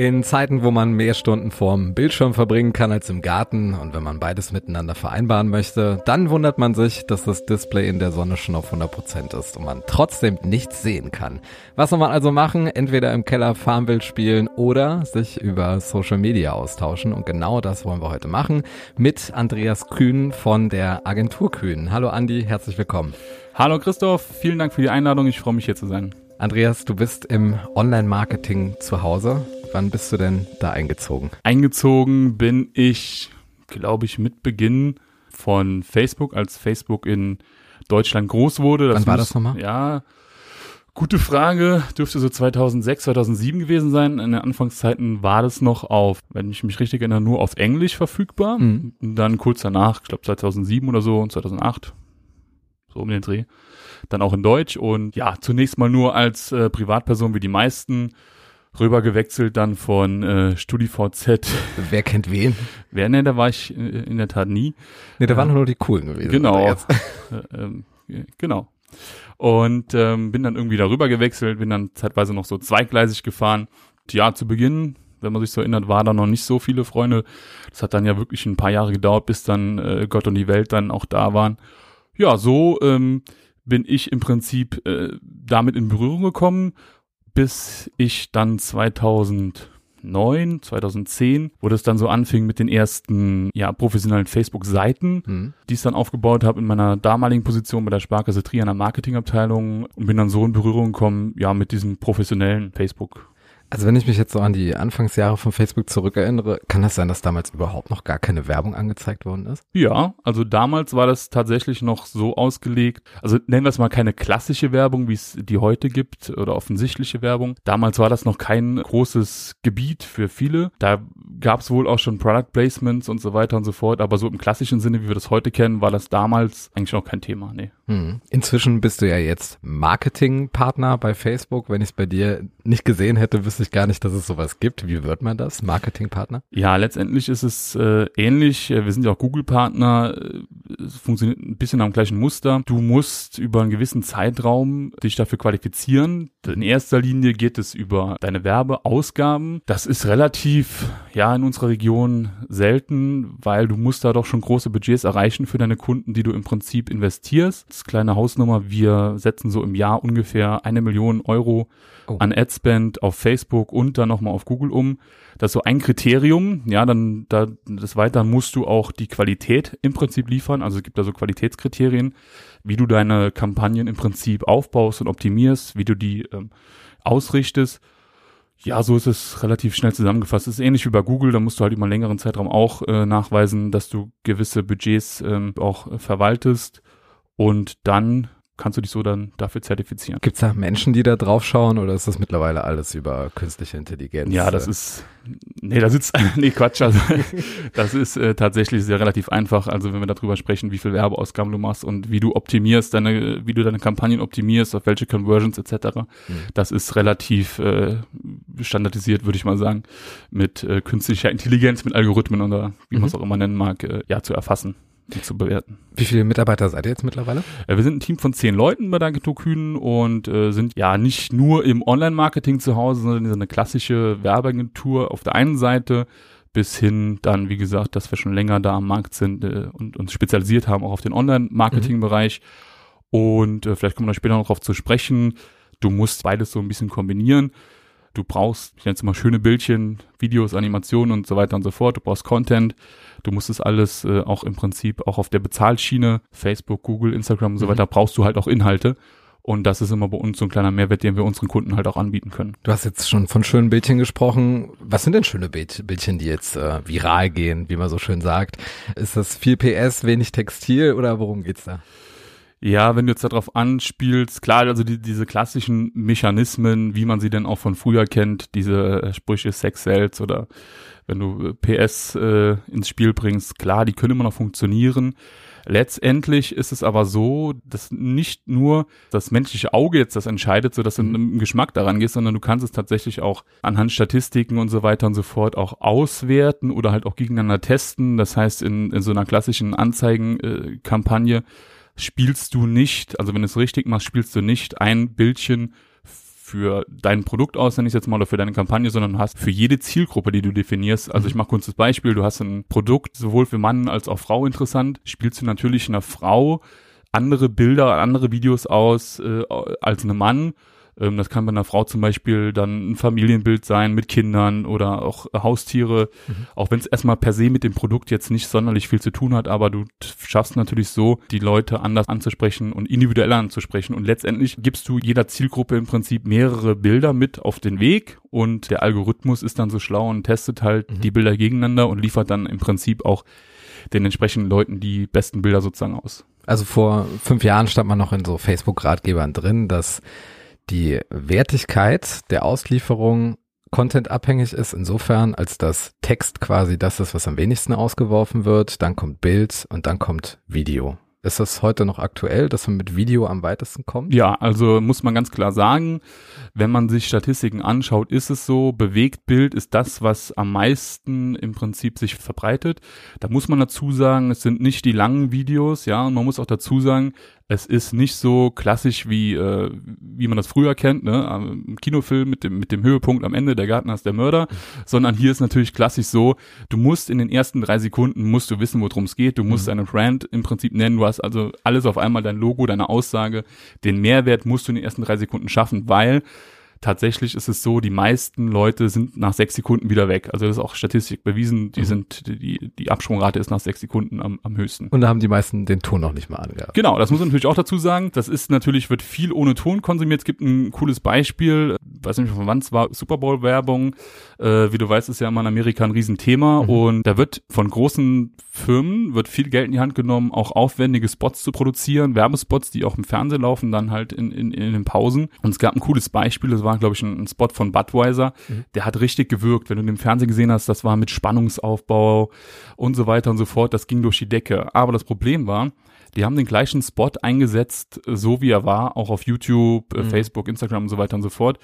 In Zeiten, wo man mehr Stunden vorm Bildschirm verbringen kann als im Garten und wenn man beides miteinander vereinbaren möchte, dann wundert man sich, dass das Display in der Sonne schon auf 100% ist und man trotzdem nichts sehen kann. Was soll man also machen? Entweder im Keller Farmville spielen oder sich über Social Media austauschen und genau das wollen wir heute machen mit Andreas Kühn von der Agentur Kühn. Hallo Andi, herzlich willkommen. Hallo Christoph, vielen Dank für die Einladung, ich freue mich hier zu sein. Andreas, du bist im Online-Marketing zu Hause. Wann bist du denn da eingezogen? Eingezogen bin ich, glaube ich, mit Beginn von Facebook, als Facebook in Deutschland groß wurde. Das Wann war muss, das nochmal? Ja, gute Frage. Dürfte so 2006, 2007 gewesen sein. In den Anfangszeiten war das noch auf, wenn ich mich richtig erinnere, nur auf Englisch verfügbar. Mhm. Dann kurz danach, ich glaube 2007 oder so und 2008, so um den Dreh, dann auch in Deutsch. Und ja, zunächst mal nur als äh, Privatperson wie die meisten rüber gewechselt dann von äh, StudiVZ. Wer kennt wen? Wer ne, da war ich äh, in der Tat nie. Ne, da waren nur die coolen gewesen. Genau. Äh, ähm, genau. Und ähm, bin dann irgendwie darüber gewechselt, bin dann zeitweise noch so zweigleisig gefahren. Ja, zu Beginn, wenn man sich so erinnert, war da noch nicht so viele Freunde. Das hat dann ja wirklich ein paar Jahre gedauert, bis dann äh, Gott und die Welt dann auch da waren. Ja, so ähm, bin ich im Prinzip äh, damit in Berührung gekommen bis ich dann 2009, 2010, wo das dann so anfing mit den ersten ja, professionellen Facebook-Seiten, mhm. die ich dann aufgebaut habe in meiner damaligen Position bei der Sparkasse Trier in der Marketingabteilung und bin dann so in Berührung gekommen, ja, mit diesem professionellen Facebook. Also wenn ich mich jetzt so an die Anfangsjahre von Facebook zurückerinnere, kann das sein, dass damals überhaupt noch gar keine Werbung angezeigt worden ist? Ja, also damals war das tatsächlich noch so ausgelegt. Also nennen wir es mal keine klassische Werbung, wie es die heute gibt oder offensichtliche Werbung. Damals war das noch kein großes Gebiet für viele. Da gab es wohl auch schon Product Placements und so weiter und so fort. Aber so im klassischen Sinne, wie wir das heute kennen, war das damals eigentlich noch kein Thema. Nee. Hm. Inzwischen bist du ja jetzt Marketingpartner bei Facebook. Wenn ich es bei dir nicht gesehen hätte, wüsste ich gar nicht, dass es sowas gibt. Wie wird man das? Marketingpartner? Ja, letztendlich ist es äh, ähnlich. Wir sind ja auch Google-Partner. Es funktioniert ein bisschen am gleichen Muster. Du musst über einen gewissen Zeitraum dich dafür qualifizieren. In erster Linie geht es über deine Werbeausgaben. Das ist relativ, ja, in unserer Region selten, weil du musst da doch schon große Budgets erreichen für deine Kunden, die du im Prinzip investierst. Das kleine Hausnummer. Wir setzen so im Jahr ungefähr eine Million Euro oh. an Adspend auf Facebook und dann nochmal auf Google um. Das ist so ein Kriterium. Ja, dann da, des Weiteren musst du auch die Qualität im Prinzip liefern. Also es gibt da so Qualitätskriterien, wie du deine Kampagnen im Prinzip aufbaust und optimierst, wie du die ähm, ausrichtest. Ja, so ist es relativ schnell zusammengefasst. Es ist ähnlich wie bei Google, da musst du halt über einen längeren Zeitraum auch äh, nachweisen, dass du gewisse Budgets ähm, auch äh, verwaltest und dann kannst du dich so dann dafür zertifizieren. Gibt es da Menschen, die da drauf schauen oder ist das mittlerweile alles über künstliche Intelligenz? Ja, das ist, nee, da sitzt, nee, Quatsch, also das ist äh, tatsächlich sehr relativ einfach. Also wenn wir darüber sprechen, wie viel Werbeausgaben du machst und wie du optimierst, deine, wie du deine Kampagnen optimierst, auf welche Conversions etc., mhm. das ist relativ äh, standardisiert, würde ich mal sagen, mit äh, künstlicher Intelligenz, mit Algorithmen oder wie mhm. man es auch immer nennen mag, äh, ja, zu erfassen zu bewerten. Wie viele Mitarbeiter seid ihr jetzt mittlerweile? Äh, wir sind ein Team von zehn Leuten bei Agentur Kühn und äh, sind ja nicht nur im Online-Marketing zu Hause, sondern so eine klassische Werbeagentur auf der einen Seite bis hin dann, wie gesagt, dass wir schon länger da am Markt sind äh, und uns spezialisiert haben, auch auf den Online-Marketing-Bereich. Mhm. Und äh, vielleicht kommen wir da später noch drauf zu sprechen. Du musst beides so ein bisschen kombinieren. Du brauchst, ich nenne es mal schöne Bildchen, Videos, Animationen und so weiter und so fort. Du brauchst Content. Du musst es alles äh, auch im Prinzip auch auf der Bezahlschiene, Facebook, Google, Instagram und so mhm. weiter, brauchst du halt auch Inhalte. Und das ist immer bei uns so ein kleiner Mehrwert, den wir unseren Kunden halt auch anbieten können. Du hast jetzt schon von schönen Bildchen gesprochen. Was sind denn schöne Bildchen, die jetzt äh, viral gehen, wie man so schön sagt? Ist das viel PS, wenig Textil oder worum geht's da? Ja, wenn du jetzt darauf anspielst, klar, also die, diese klassischen Mechanismen, wie man sie denn auch von früher kennt, diese äh, Sprüche Sex Sales oder wenn du äh, PS äh, ins Spiel bringst, klar, die können immer noch funktionieren. Letztendlich ist es aber so, dass nicht nur das menschliche Auge jetzt das entscheidet, so dass du im Geschmack daran gehst, sondern du kannst es tatsächlich auch anhand Statistiken und so weiter und so fort auch auswerten oder halt auch gegeneinander testen. Das heißt, in, in so einer klassischen Anzeigenkampagne spielst du nicht, also wenn du es richtig machst, spielst du nicht ein Bildchen für dein Produkt aus, nenne ich jetzt mal, oder für deine Kampagne, sondern hast für jede Zielgruppe, die du definierst. Also ich mache kurz das Beispiel, du hast ein Produkt sowohl für Mann als auch Frau interessant, spielst du natürlich einer Frau andere Bilder, andere Videos aus äh, als einem Mann ähm, das kann bei einer Frau zum Beispiel dann ein Familienbild sein mit Kindern oder auch Haustiere, mhm. auch wenn es erstmal per se mit dem Produkt jetzt nicht sonderlich viel zu tun hat, aber du schaffst natürlich so, die Leute anders anzusprechen und individueller anzusprechen. Und letztendlich gibst du jeder Zielgruppe im Prinzip mehrere Bilder mit auf den Weg und der Algorithmus ist dann so schlau und testet halt mhm. die Bilder gegeneinander und liefert dann im Prinzip auch den entsprechenden Leuten die besten Bilder sozusagen aus. Also vor fünf Jahren stand man noch in so Facebook-Ratgebern drin, dass die Wertigkeit der Auslieferung contentabhängig ist, insofern, als dass Text quasi das ist, was am wenigsten ausgeworfen wird, dann kommt Bild und dann kommt Video. Ist das heute noch aktuell, dass man mit Video am weitesten kommt? Ja, also muss man ganz klar sagen, wenn man sich Statistiken anschaut, ist es so, Bewegtbild ist das, was am meisten im Prinzip sich verbreitet. Da muss man dazu sagen, es sind nicht die langen Videos, ja, und man muss auch dazu sagen, es ist nicht so klassisch wie äh, wie man das früher kennt, ne, im Kinofilm mit dem mit dem Höhepunkt am Ende, der Gartner ist der Mörder, sondern hier ist natürlich klassisch so, du musst in den ersten drei Sekunden musst du wissen, worum es geht, du musst mhm. deine Brand im Prinzip nennen, du hast also alles auf einmal dein Logo, deine Aussage, den Mehrwert musst du in den ersten drei Sekunden schaffen, weil tatsächlich ist es so, die meisten Leute sind nach sechs Sekunden wieder weg. Also das ist auch Statistik bewiesen, die mhm. sind, die, die Absprungrate ist nach sechs Sekunden am, am höchsten. Und da haben die meisten den Ton noch nicht mal angehabt. Genau, das muss man natürlich auch dazu sagen. Das ist natürlich, wird viel ohne Ton konsumiert. Es gibt ein cooles Beispiel, weiß nicht von wann es war, Super Bowl Werbung. Äh, wie du weißt, ist ja immer in Amerika ein Riesenthema mhm. und da wird von großen Firmen wird viel Geld in die Hand genommen, auch aufwendige Spots zu produzieren, Werbespots, die auch im Fernsehen laufen, dann halt in, in, in den Pausen. Und es gab ein cooles Beispiel, das war, glaube ich, ein, ein, Spot von Budweiser, mhm. der hat richtig gewirkt. Wenn du den Fernsehen gesehen hast, das war mit Spannungsaufbau und so weiter und so fort, das ging durch die Decke. Aber das Problem war, die haben den gleichen Spot eingesetzt, so wie er war, auch auf YouTube, äh, mhm. Facebook, Instagram und so weiter und so fort.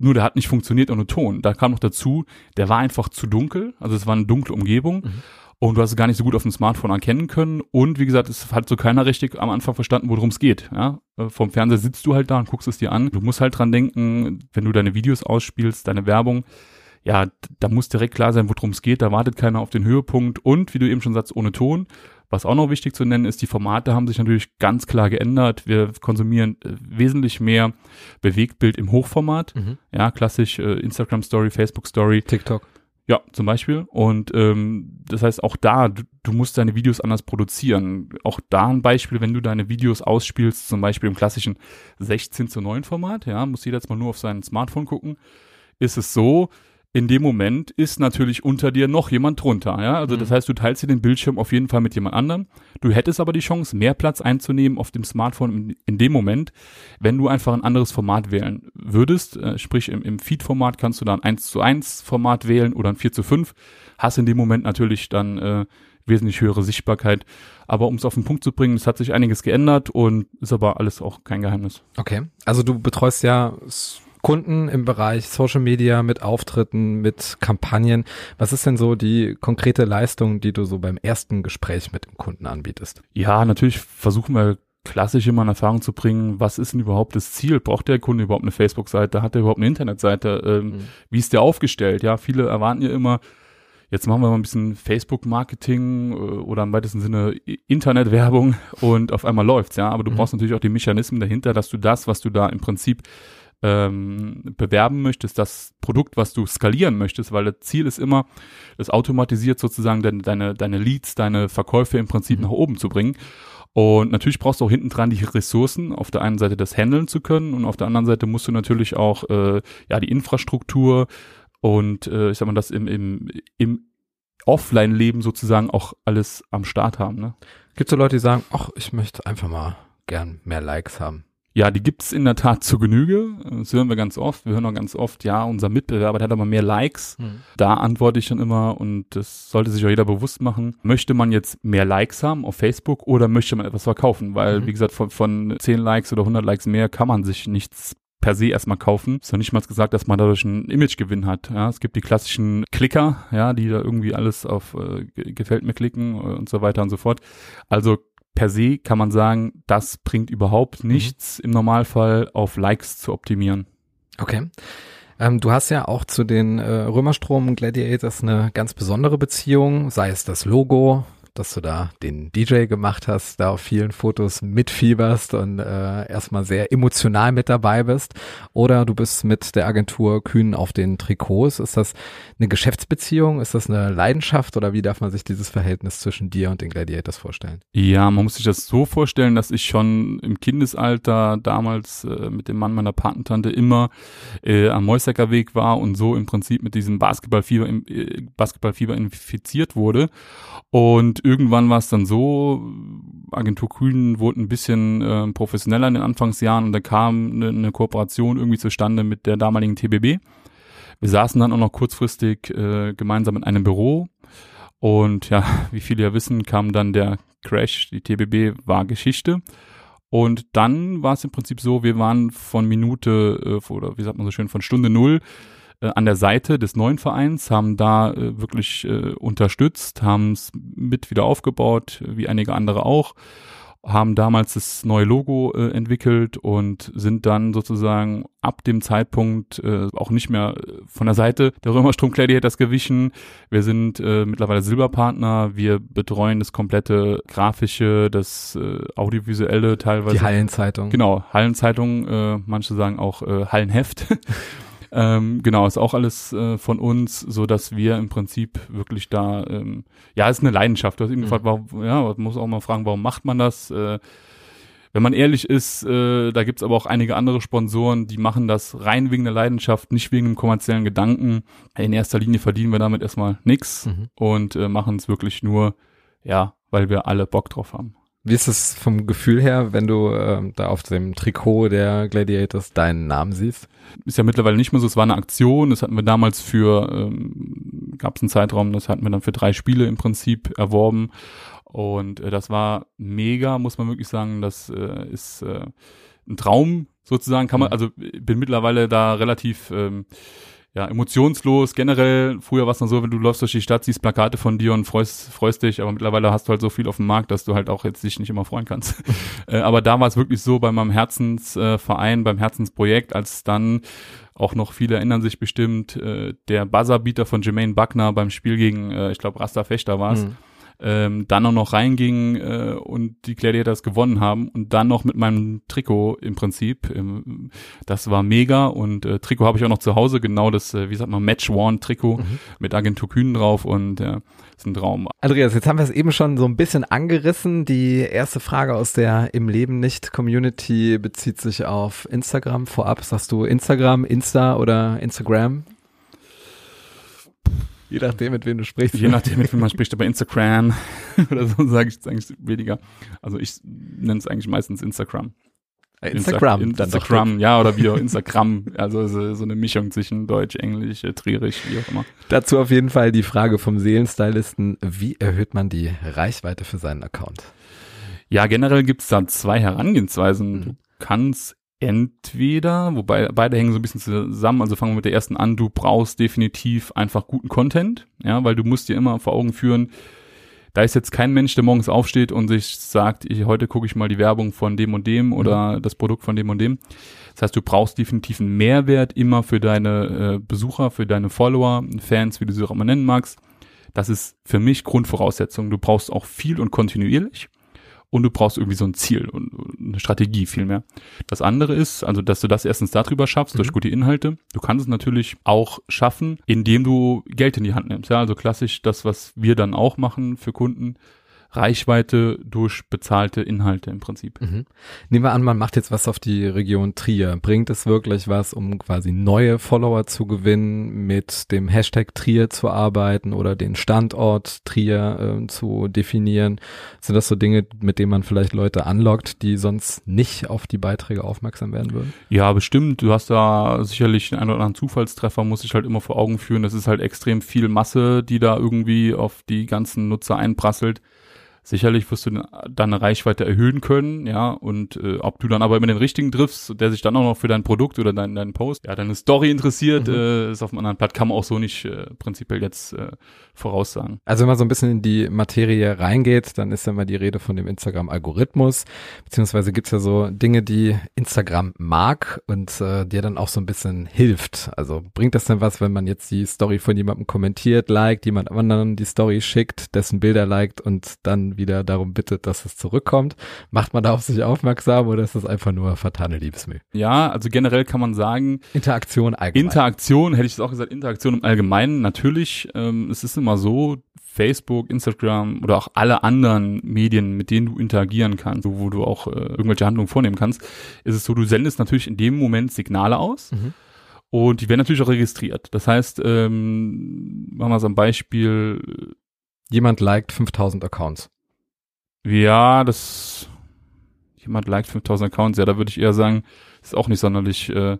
Nur der hat nicht funktioniert ohne Ton. Da kam noch dazu, der war einfach zu dunkel, also es war eine dunkle Umgebung. Mhm und du hast es gar nicht so gut auf dem Smartphone erkennen können. Und wie gesagt, es hat so keiner richtig am Anfang verstanden, worum es geht. Ja? Äh, vom Fernseher sitzt du halt da und guckst es dir an. Du musst halt dran denken, wenn du deine Videos ausspielst, deine Werbung, ja, da muss direkt klar sein, worum es geht. Da wartet keiner auf den Höhepunkt. Und wie du eben schon sagst, ohne Ton. Was auch noch wichtig zu nennen ist, die Formate haben sich natürlich ganz klar geändert. Wir konsumieren äh, wesentlich mehr Bewegtbild im Hochformat. Mhm. Ja, klassisch äh, Instagram Story, Facebook Story. TikTok. Ja, zum Beispiel. Und ähm, das heißt, auch da, du, du musst deine Videos anders produzieren. Auch da ein Beispiel, wenn du deine Videos ausspielst, zum Beispiel im klassischen 16 zu 9 Format, ja, muss jeder jetzt mal nur auf sein Smartphone gucken, ist es so, in dem Moment ist natürlich unter dir noch jemand drunter. Ja? Also mhm. das heißt, du teilst dir den Bildschirm auf jeden Fall mit jemand anderem. Du hättest aber die Chance, mehr Platz einzunehmen auf dem Smartphone in, in dem Moment, wenn du einfach ein anderes Format wählen würdest. Äh, sprich, im, im Feed-Format kannst du dann 1 zu 1 Format wählen oder ein 4 zu 5. Hast in dem Moment natürlich dann äh, wesentlich höhere Sichtbarkeit. Aber um es auf den Punkt zu bringen, es hat sich einiges geändert und ist aber alles auch kein Geheimnis. Okay. Also du betreust ja Kunden im Bereich Social Media mit Auftritten, mit Kampagnen. Was ist denn so die konkrete Leistung, die du so beim ersten Gespräch mit dem Kunden anbietest? Ja, natürlich versuchen wir klassisch immer in Erfahrung zu bringen, was ist denn überhaupt das Ziel? Braucht der Kunde überhaupt eine Facebook-Seite? Hat er überhaupt eine Internetseite? Ähm, mhm. Wie ist der aufgestellt? Ja, viele erwarten ja immer, jetzt machen wir mal ein bisschen Facebook-Marketing äh, oder im weitesten Sinne Internetwerbung und auf einmal läuft's, ja. Aber du mhm. brauchst natürlich auch die Mechanismen dahinter, dass du das, was du da im Prinzip ähm, bewerben möchtest, das Produkt, was du skalieren möchtest, weil das Ziel ist immer, das automatisiert sozusagen deine, deine, deine Leads, deine Verkäufe im Prinzip mhm. nach oben zu bringen. Und natürlich brauchst du auch hinten dran die Ressourcen, auf der einen Seite das handeln zu können und auf der anderen Seite musst du natürlich auch äh, ja die Infrastruktur und äh, ich sag mal das im, im, im Offline-Leben sozusagen auch alles am Start haben. Ne? Gibt es so Leute, die sagen, ach, ich möchte einfach mal gern mehr Likes haben? Ja, die gibt's in der Tat zu Genüge. Das hören wir ganz oft. Wir hören auch ganz oft, ja, unser Mitbewerber der hat aber mehr Likes. Mhm. Da antworte ich dann immer und das sollte sich auch jeder bewusst machen. Möchte man jetzt mehr Likes haben auf Facebook oder möchte man etwas verkaufen? Weil, Mhm. wie gesagt, von, von 10 Likes oder 100 Likes mehr kann man sich nichts per se erstmal kaufen. Ist noch nicht mal gesagt, dass man dadurch einen Imagegewinn hat. Ja, es gibt die klassischen Klicker, ja, die da irgendwie alles auf äh, ge- gefällt mir klicken äh, und so weiter und so fort. Also per se kann man sagen, das bringt überhaupt nichts im Normalfall auf Likes zu optimieren. Okay. Ähm, du hast ja auch zu den äh, Römerstrom Gladiators eine ganz besondere Beziehung, sei es das Logo, dass du da den DJ gemacht hast, da auf vielen Fotos mitfieberst und äh, erstmal sehr emotional mit dabei bist. Oder du bist mit der Agentur Kühn auf den Trikots. Ist das eine Geschäftsbeziehung? Ist das eine Leidenschaft? Oder wie darf man sich dieses Verhältnis zwischen dir und den Gladiators vorstellen? Ja, man muss sich das so vorstellen, dass ich schon im Kindesalter damals äh, mit dem Mann meiner Patentante immer äh, am Mäusecker Weg war und so im Prinzip mit diesem Basketballfieber, äh, Basketballfieber infiziert wurde. Und irgendwann war es dann so, Agentur Kühn wurde ein bisschen äh, professioneller in den Anfangsjahren und da kam eine, eine Kooperation irgendwie zustande mit der damaligen TBB. Wir saßen dann auch noch kurzfristig äh, gemeinsam in einem Büro und ja, wie viele ja wissen, kam dann der Crash, die TBB war Geschichte. Und dann war es im Prinzip so, wir waren von Minute, äh, oder wie sagt man so schön, von Stunde Null äh, an der Seite des neuen Vereins, haben da äh, wirklich äh, unterstützt, haben es mit wieder aufgebaut, wie einige andere auch, haben damals das neue Logo äh, entwickelt und sind dann sozusagen ab dem Zeitpunkt äh, auch nicht mehr äh, von der Seite der Römerstrom Gladiators gewichen. Wir sind äh, mittlerweile Silberpartner. Wir betreuen das komplette grafische, das äh, audiovisuelle teilweise. Die Hallenzeitung. Genau, Hallenzeitung, äh, manche sagen auch äh, Hallenheft. ähm, genau, ist auch alles äh, von uns, so dass wir im Prinzip wirklich da, ähm, ja, ist eine Leidenschaft. Du hast eben Mhm. gefragt, warum, ja, man muss auch mal fragen, warum macht man das? Äh, wenn man ehrlich ist, äh, da gibt's aber auch einige andere Sponsoren, die machen das rein wegen der Leidenschaft, nicht wegen dem kommerziellen Gedanken. In erster Linie verdienen wir damit erstmal nichts Mhm. und äh, machen es wirklich nur, ja, weil wir alle Bock drauf haben. Wie ist es vom Gefühl her, wenn du ähm, da auf dem Trikot der Gladiators deinen Namen siehst? ist ja mittlerweile nicht mehr so, es war eine Aktion, das hatten wir damals für, ähm, gab es einen Zeitraum, das hatten wir dann für drei Spiele im Prinzip erworben und äh, das war mega, muss man wirklich sagen, das äh, ist äh, ein Traum sozusagen, kann man, Mhm. also bin mittlerweile da relativ ähm, ja, emotionslos. Generell, früher war es noch so, wenn du läufst durch die Stadt, siehst Plakate von dir und freust, freust dich, aber mittlerweile hast du halt so viel auf dem Markt, dass du halt auch jetzt dich nicht immer freuen kannst. äh, aber da war es wirklich so bei meinem Herzensverein, äh, beim Herzensprojekt, als dann auch noch viele erinnern sich bestimmt, äh, der Buzzerbeater von Jermaine Buckner beim Spiel gegen, äh, ich glaube, Rasta Fechter war es, Mhm. Ähm, dann auch noch reinging äh, und die Gladiators gewonnen haben und dann noch mit meinem Trikot im Prinzip. Ähm, das war mega und äh, Trikot habe ich auch noch zu Hause, genau das, äh, wie sagt man, Match-Worn-Trikot Mhm. mit Agentur Kühn drauf und äh, ist ein Traum. Andreas, jetzt haben wir es eben schon so ein bisschen angerissen. Die erste Frage aus der Im Leben nicht Community bezieht sich auf Instagram. Vorab sagst du Instagram, Insta oder Instagram? Je nachdem, mit wem du sprichst. Je nachdem, mit wem man spricht, aber Instagram oder so sage ich es eigentlich weniger. Also ich nenne es eigentlich meistens Instagram. Instagram, Insta dann doch. Instagram, ja, oder wie auch Instagram. Also so, so eine Mischung zwischen Deutsch, Englisch, äh, Trierisch, wie auch immer. Dazu auf jeden Fall die Frage vom Seelenstylisten. Wie erhöht man die Reichweite für seinen Account? Ja, generell gibt's da zwei Herangehensweisen. Mhm. Du kannst entweder, wobei beide hängen so ein bisschen zusammen, also fangen wir mit der ersten an, du brauchst definitiv einfach guten Content, ja, weil du musst dir immer vor Augen führen, da ist jetzt kein Mensch, der morgens aufsteht und sich sagt, ich, heute gucke ich mal die Werbung von dem und dem oder das Produkt von dem und dem. Das heißt, du brauchst definitiv einen Mehrwert immer für deine äh, Besucher, für deine Follower, Fans, wie du sie auch immer nennen magst. Das ist für mich Grundvoraussetzung. Du brauchst auch viel und kontinuierlich und du brauchst irgendwie so ein Ziel und eine Strategie vielmehr. Das andere ist, also dass du das erstens darüber schaffst, durch Mhm. gute Inhalte. Du kannst es natürlich auch schaffen, indem du Geld in die Hand nimmst. Ja, also klassisch das, was wir dann auch machen für Kunden. Reichweite durch bezahlte Inhalte im Prinzip. Mhm. Nehmen wir an, man macht jetzt was auf die Region Trier. Bringt es wirklich was, um quasi neue Follower zu gewinnen, mit dem Hashtag Trier zu arbeiten oder den Standort Trier äh, zu definieren? Sind das so Dinge, mit denen man vielleicht Leute anlockt, die sonst nicht auf die Beiträge aufmerksam werden würden? Ja, bestimmt. Du hast da sicherlich einen oder anderen Zufallstreffer, muss ich halt immer vor Augen führen. Das ist halt extrem viel Masse, die da irgendwie auf die ganzen Nutzer einprasselt. Sicherlich wirst du deine Reichweite erhöhen können, ja, und äh, ob du dann aber immer den richtigen triffst, der sich dann auch noch für dein Produkt oder deinen dein Post, ja, deine Story interessiert, mhm. äh, ist auf einem anderen Blatt, kann man auch so nicht äh, prinzipiell jetzt äh, voraussagen. Also wenn man so ein bisschen in die Materie reingeht, dann ist ja immer die Rede von dem Instagram-Algorithmus, beziehungsweise gibt's ja so Dinge, die Instagram mag und äh, dir dann auch so ein bisschen hilft. Also bringt das denn was, wenn man jetzt die Story von jemandem kommentiert, liked, jemand anderen die Story schickt, dessen Bilder liked und dann wieder darum bittet, dass es zurückkommt? Macht man da auf sich aufmerksam oder ist das einfach nur fatale Liebesmüh? Ja, also generell kann man sagen. Interaktion allgemein. Interaktion, hätte ich es auch gesagt, Interaktion im Allgemeinen. Natürlich, ähm, es ist immer so, Facebook, Instagram oder auch alle anderen Medien, mit denen du interagieren kannst, wo du auch äh, irgendwelche Handlungen vornehmen kannst, ist es so, du sendest natürlich in dem Moment Signale aus. Mhm. Und die werden natürlich auch registriert. Das heißt, ähm, machen wir es am Beispiel. Jemand liked 5000 Accounts. Ja, das jemand liked 5000 Accounts, ja, da würde ich eher sagen, ist auch nicht sonderlich äh,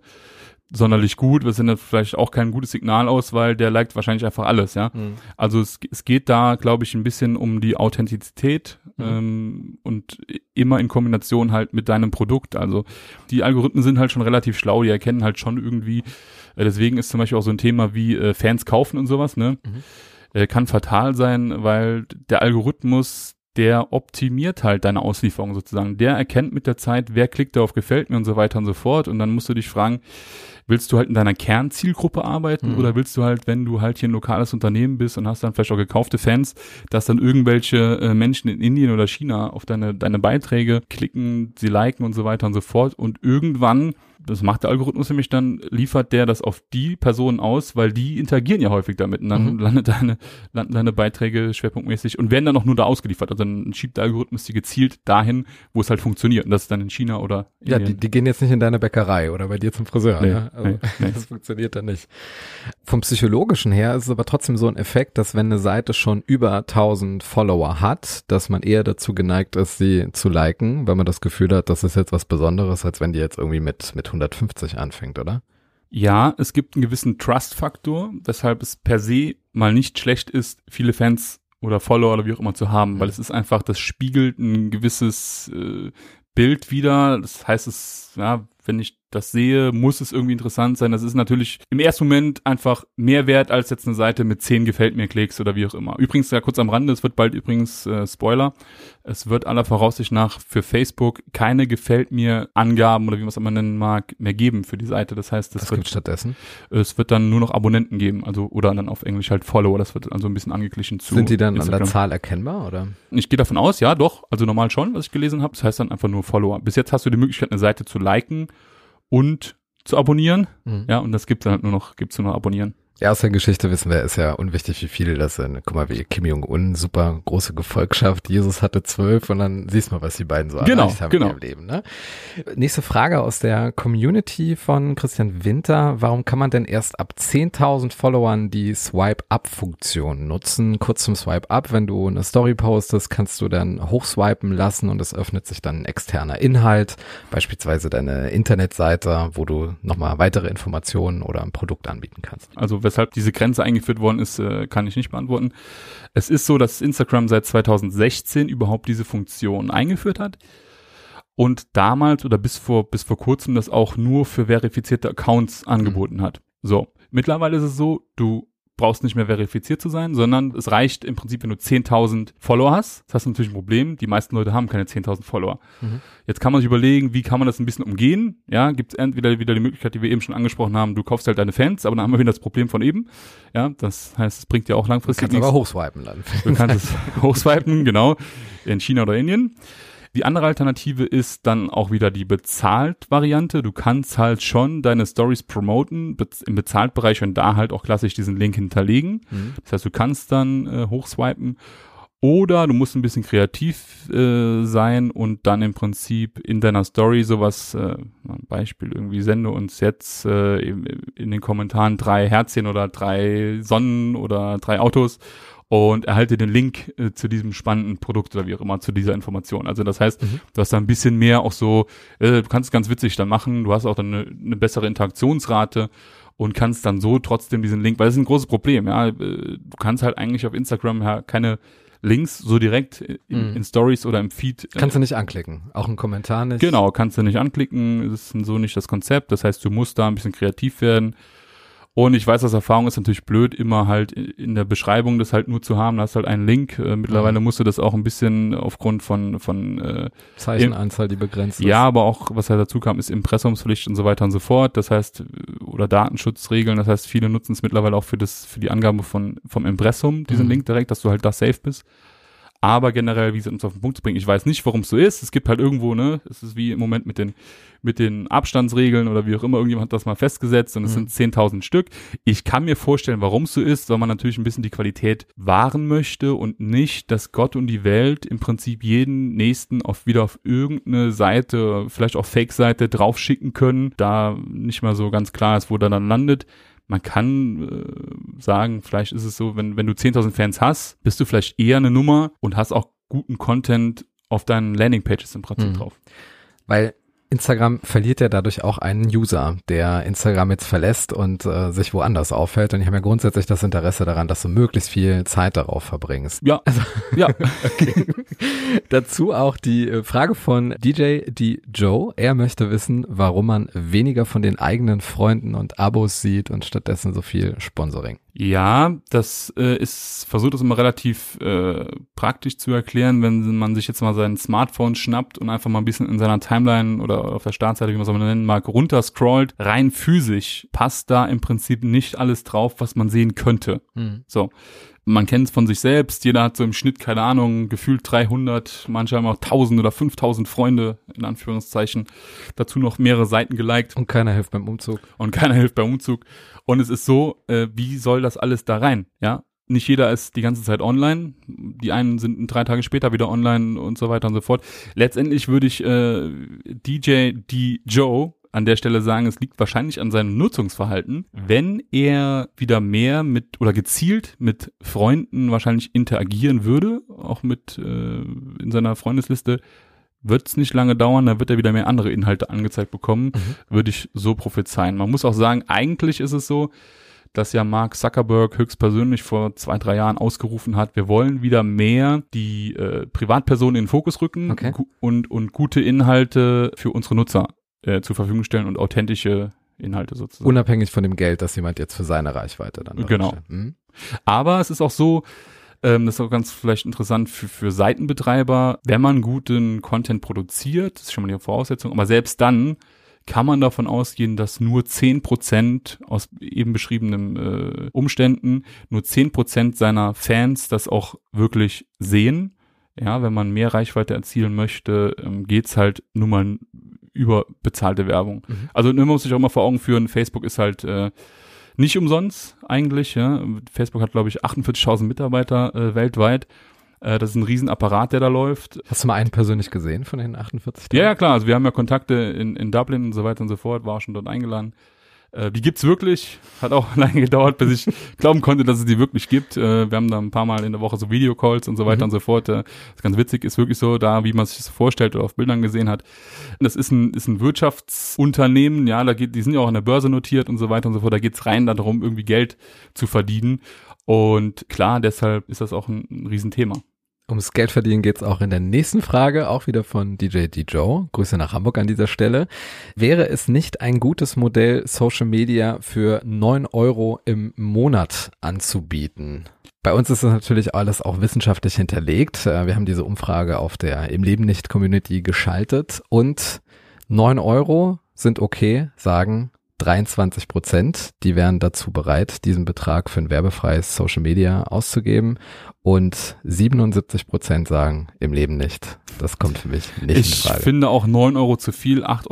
sonderlich gut. Wir sind vielleicht auch kein gutes Signal aus, weil der liked wahrscheinlich einfach alles, ja. Mhm. Also es, es geht da, glaube ich, ein bisschen um die Authentizität mhm. ähm, und immer in Kombination halt mit deinem Produkt. Also die Algorithmen sind halt schon relativ schlau, die erkennen halt schon irgendwie. Äh, deswegen ist zum Beispiel auch so ein Thema wie äh, Fans kaufen und sowas, ne? Mhm. Äh, kann fatal sein, weil der Algorithmus der optimiert halt deine Auslieferung sozusagen. Der erkennt mit der Zeit, wer klickt da auf gefällt mir und so weiter und so fort. Und dann musst du dich fragen, willst du halt in deiner Kernzielgruppe arbeiten mhm. oder willst du halt, wenn du halt hier ein lokales Unternehmen bist und hast dann vielleicht auch gekaufte Fans, dass dann irgendwelche äh, Menschen in Indien oder China auf deine, deine Beiträge klicken, sie liken und so weiter und so fort und irgendwann das macht der Algorithmus nämlich dann, liefert der das auf die Personen aus, weil die interagieren ja häufig damit und dann mhm. landet deine, landen deine Beiträge schwerpunktmäßig und werden dann auch nur da ausgeliefert. Also dann schiebt der Algorithmus die gezielt dahin, wo es halt funktioniert. Und das ist dann in China oder Ja, die, die gehen jetzt nicht in deine Bäckerei oder bei dir zum Friseur. Nee, ne? also, nee, nee. Das funktioniert dann nicht. Vom psychologischen her ist es aber trotzdem so ein Effekt, dass wenn eine Seite schon über 1000 Follower hat, dass man eher dazu geneigt ist, sie zu liken, weil man das Gefühl hat, das ist jetzt was Besonderes, als wenn die jetzt irgendwie mit, mit 150 anfängt, oder? Ja, es gibt einen gewissen Trust-Faktor, weshalb es per se mal nicht schlecht ist, viele Fans oder Follower oder wie auch immer zu haben, mhm. weil es ist einfach, das spiegelt ein gewisses äh, Bild wieder. Das heißt, es, ja, wenn ich das sehe, muss es irgendwie interessant sein. Das ist natürlich im ersten Moment einfach mehr wert als jetzt eine Seite mit zehn gefällt mir Klicks oder wie auch immer. Übrigens, ja kurz am Rande, es wird bald übrigens äh, Spoiler. Es wird aller Voraussicht nach für Facebook keine gefällt mir Angaben oder wie man es immer nennen mag, mehr geben für die Seite. Das heißt, es wird stattdessen. Es wird dann nur noch Abonnenten geben, also oder dann auf Englisch halt Follower. Das wird also ein bisschen angeglichen zu. Sind die dann Instagram. an der Zahl erkennbar oder? Ich gehe davon aus, ja, doch. Also normal schon, was ich gelesen habe. Das heißt dann einfach nur Follower. Bis jetzt hast du die Möglichkeit, eine Seite zu liken und zu abonnieren. Mhm. Ja, und das gibt's dann halt nur noch, gibt's nur noch abonnieren. Ja, aus der Geschichte wissen wir, ist ja unwichtig, wie viele das sind. Guck mal, wie Kim Jong-un, super große Gefolgschaft. Jesus hatte zwölf und dann siehst du mal, was die beiden so genau, haben genau. im Leben. Ne? Nächste Frage aus der Community von Christian Winter. Warum kann man denn erst ab 10.000 Followern die Swipe-Up-Funktion nutzen? Kurz zum Swipe-Up, wenn du eine Story postest, kannst du dann hochswipen lassen und es öffnet sich dann ein externer Inhalt, beispielsweise deine Internetseite, wo du nochmal weitere Informationen oder ein Produkt anbieten kannst. Also weshalb diese Grenze eingeführt worden ist, äh, kann ich nicht beantworten. Es ist so, dass Instagram seit 2016 überhaupt diese Funktion eingeführt hat und damals oder bis vor bis vor kurzem das auch nur für verifizierte Accounts angeboten mhm. hat. So, mittlerweile ist es so, du brauchst nicht mehr verifiziert zu sein, sondern es reicht im Prinzip, wenn du 10.000 Follower hast. Das hast du natürlich ein Problem. Die meisten Leute haben keine 10.000 Follower. Mhm. Jetzt kann man sich überlegen, wie kann man das ein bisschen umgehen? Ja, gibt es entweder wieder die Möglichkeit, die wir eben schon angesprochen haben, du kaufst halt deine Fans, aber dann haben wir wieder das Problem von eben. Ja, das heißt, es bringt dir auch langfristig. Du kannst aber hochswipen dann. Du kannst es hochswipen, genau, in China oder Indien. Die andere Alternative ist dann auch wieder die Bezahlt-Variante. Du kannst halt schon deine Stories promoten im Bezahlt-Bereich und da halt auch klassisch diesen Link hinterlegen. Mhm. Das heißt, du kannst dann äh, hochswipen Oder du musst ein bisschen kreativ äh, sein und dann im Prinzip in deiner Story sowas, äh, ein Beispiel irgendwie, sende uns jetzt äh, in, in den Kommentaren drei Herzchen oder drei Sonnen oder drei Autos und erhalte den Link äh, zu diesem spannenden Produkt oder wie auch immer, zu dieser Information. Also das heißt, Mhm. du hast da ein bisschen mehr auch so, äh, du kannst es ganz witzig dann machen, du hast auch dann eine, eine bessere Interaktionsrate und kannst dann so trotzdem diesen Link, weil das ist ein großes Problem, ja, äh, du kannst halt eigentlich auf Instagram ja keine Links so direkt in, Mhm. in Stories oder im Feed. äh, Kannst du nicht anklicken. Auch ein Kommentar nicht. Genau, kannst du nicht anklicken, das ist so nicht das Konzept. Das heißt, du musst da ein bisschen kreativ werden. Und ich weiß, aus Erfahrung ist natürlich blöd, immer halt in der Beschreibung das halt nur zu haben. Da hast halt einen Link. Äh, mittlerweile musst du das auch ein bisschen aufgrund von, von äh, Zeichenanzahl, die begrenzt ist. ja, aber auch, was halt dazu kam, ist Impressumspflicht und so weiter und so fort. Das heißt, äh, oder Datenschutzregeln. Das heißt, viele nutzen es mittlerweile auch für das, für die Angabe von, vom Impressum, diesen Mhm. Link direkt, dass du halt da safe bist. Aber generell, wie sie uns auf den Punkt zu bringen, ich weiß nicht, warum es so ist. Es gibt halt irgendwo, ne, es ist wie im Moment mit den, mit den Abstandsregeln oder wie auch immer, irgendjemand hat das mal festgesetzt und es Mhm. sind 10.000 Stück. Ich kann mir vorstellen, warum es so ist, weil man natürlich ein bisschen die Qualität wahren möchte und nicht, dass Gott und die Welt im Prinzip jeden nächsten auf wieder auf irgendeine Seite, vielleicht auch Fake-Seite draufschicken können, da nicht mal so ganz klar ist, wo der dann landet. Man kann äh, sagen, vielleicht ist es so, wenn, wenn du 10.000 Fans hast, bist du vielleicht eher eine Nummer und hast auch guten Content auf deinen Landingpages im Prinzip Mhm. drauf. Weil Instagram verliert ja dadurch auch einen User, der Instagram jetzt verlässt und äh, sich woanders aufhält. Und ich habe ja grundsätzlich das Interesse daran, dass du möglichst viel Zeit darauf verbringst. Ja, ja. Dazu auch die äh, Frage von DJ D. Joe. Er möchte wissen, warum man weniger von den eigenen Freunden und Abos sieht und stattdessen so viel Sponsoring. Ja, das äh, ist, versucht es immer relativ äh, praktisch zu erklären, wenn man sich jetzt mal sein Smartphone schnappt und einfach mal ein bisschen in seiner Timeline oder auf der Startseite, wie man es auch mal nennen mag, runterscrollt. Rein physisch passt da im Prinzip nicht alles drauf, was man sehen könnte. So. Man kennt es von sich selbst. Jeder hat so im Schnitt, keine Ahnung, gefühlt 300, manche haben auch 1000 oder 5000 Freunde, in Anführungszeichen. Dazu noch mehrere Seiten geliked Und keiner hilft beim Umzug. und keiner hilft beim Umzug. Und es ist so, äh, wie soll das alles da rein? Ja, nicht jeder ist die ganze Zeit online. Die einen sind drei Tage später wieder online und so weiter und so fort. Letztendlich würde ich äh, DJ D Joe an der Stelle sagen, es liegt wahrscheinlich an seinem Nutzungsverhalten. Wenn er wieder mehr mit oder gezielt mit Freunden wahrscheinlich interagieren würde, auch mit äh, in seiner Freundesliste, wird es nicht lange dauern, dann wird er wieder mehr andere Inhalte angezeigt bekommen, würde ich so prophezeien. Man muss auch sagen, eigentlich ist es so, dass ja Mark Zuckerberg höchstpersönlich vor zwei, drei Jahren ausgerufen hat, wir wollen wieder mehr die äh, Privatpersonen in den Fokus rücken Okay. und, und gute Inhalte für unsere Nutzer äh, zur Verfügung stellen und authentische Inhalte sozusagen. Unabhängig von dem Geld, das jemand jetzt für seine Reichweite dann Genau. bereitstellt. Hm? Aber es ist auch so, ähm, das ist auch ganz vielleicht interessant für, für Seitenbetreiber, wenn man guten Content produziert, das ist schon mal die Voraussetzung, aber selbst dann kann man davon ausgehen, dass nur 10% aus eben beschriebenen äh, Umständen, nur 10% seiner Fans das auch wirklich sehen. Ja, wenn man mehr Reichweite erzielen möchte, ähm, geht's halt nur mal über bezahlte Werbung. Mhm. Also man muss sich auch mal vor Augen führen, Facebook ist halt äh, nicht umsonst eigentlich. Ja. Facebook hat, glaube ich, 48.000 Mitarbeiter äh, weltweit. Äh, das ist ein Riesenapparat, der da läuft. Hast du mal einen persönlich gesehen von den 48? Ja, ja, klar. Also wir haben ja Kontakte in, in Dublin und so weiter und so fort. War schon dort eingeladen. Äh, die gibt's wirklich. Hat auch lange gedauert, bis ich glauben konnte, dass es die wirklich gibt. Äh, wir haben da ein paar Mal in der Woche so Videocalls und so weiter Mhm. und so fort. Äh, das ist ganz witzig, ist wirklich so, da, wie man sich das vorstellt oder auf Bildern gesehen hat. Das ist ein, ist ein Wirtschaftsunternehmen, ja, da geht, die sind ja auch an der Börse notiert und so weiter und so fort. Da geht's rein darum, irgendwie Geld zu verdienen. Und klar, deshalb ist das auch ein, ein Riesenthema. Ums Geld verdienen geht's auch in der nächsten Frage, auch wieder von DJ D. Joe. Grüße nach Hamburg an dieser Stelle. Wäre es nicht ein gutes Modell, Social Media für neun Euro im Monat anzubieten? Bei uns ist das natürlich alles auch wissenschaftlich hinterlegt. Äh, Wir haben diese Umfrage auf der Im Leben nicht Community geschaltet und neun Euro sind okay, sagen 23 Prozent. Die wären dazu bereit, diesen Betrag für ein werbefreies Social Media auszugeben. Und 77 Prozent sagen im Leben nicht. Das kommt für mich nicht Ich in Frage. finde auch 9 Euro zu viel, 8,95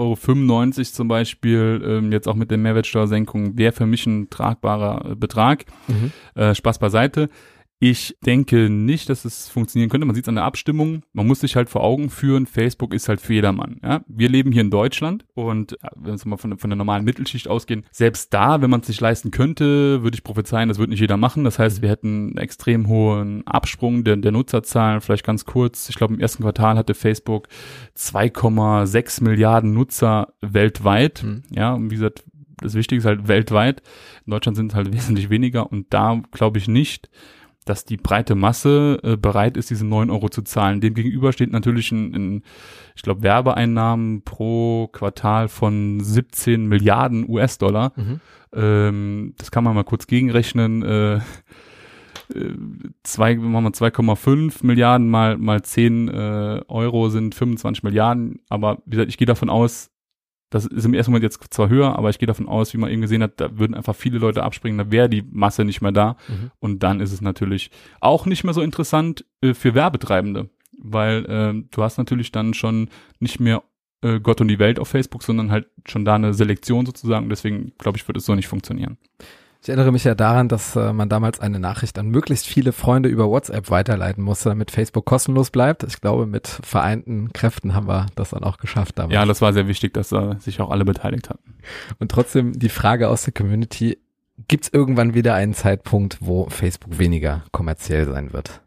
Euro zum Beispiel, ähm, jetzt auch mit der Mehrwertsteuersenkung, wäre für mich ein tragbarer äh, Betrag. Mhm. Äh, Spaß beiseite. Ich denke nicht, dass es funktionieren könnte. Man sieht es an der Abstimmung. Man muss sich halt vor Augen führen, Facebook ist halt für jedermann. Ja? Wir leben hier in Deutschland und äh, wenn wir mal von, von der normalen Mittelschicht ausgehen, selbst da, wenn man es sich leisten könnte, würde ich prophezeien, das würde nicht jeder machen. Das heißt, wir hätten einen extrem hohen Absprung der, der Nutzerzahlen. Vielleicht ganz kurz. Ich glaube, im ersten Quartal hatte Facebook 2,6 Milliarden Nutzer weltweit. Mhm. Ja, und wie gesagt, das Wichtige ist halt weltweit. In Deutschland sind es halt wesentlich weniger und da glaube ich nicht, dass die breite Masse äh, bereit ist, diese neun Euro zu zahlen. Dem gegenüber steht natürlich ein, ein ich glaube, Werbeeinnahmen pro Quartal von 17 Milliarden US-Dollar. Mhm. Ähm, das kann man mal kurz gegenrechnen. Äh, äh zwei, machen wir 2,5 Milliarden mal, mal 10 äh, Euro sind 25 Milliarden. Aber wie gesagt, ich gehe davon aus, das ist im ersten Moment jetzt zwar höher, aber ich gehe davon aus, wie man eben gesehen hat, da würden einfach viele Leute abspringen, da wäre die Masse nicht mehr da. Mhm. Und dann ist es natürlich auch nicht mehr so interessant äh, für Werbetreibende, weil äh, du hast natürlich dann schon nicht mehr äh, Gott und die Welt auf Facebook, sondern halt schon da eine Selektion sozusagen. Deswegen glaube ich, wird es so nicht funktionieren. Ich erinnere mich ja daran, dass äh, man damals eine Nachricht an möglichst viele Freunde über WhatsApp weiterleiten musste, damit Facebook kostenlos bleibt. Ich glaube, mit vereinten Kräften haben wir das dann auch geschafft damals. Ja, das war sehr wichtig, dass äh, sich auch alle beteiligt hatten. Und trotzdem die Frage aus der Community, gibt es irgendwann wieder einen Zeitpunkt, wo Facebook weniger kommerziell sein wird?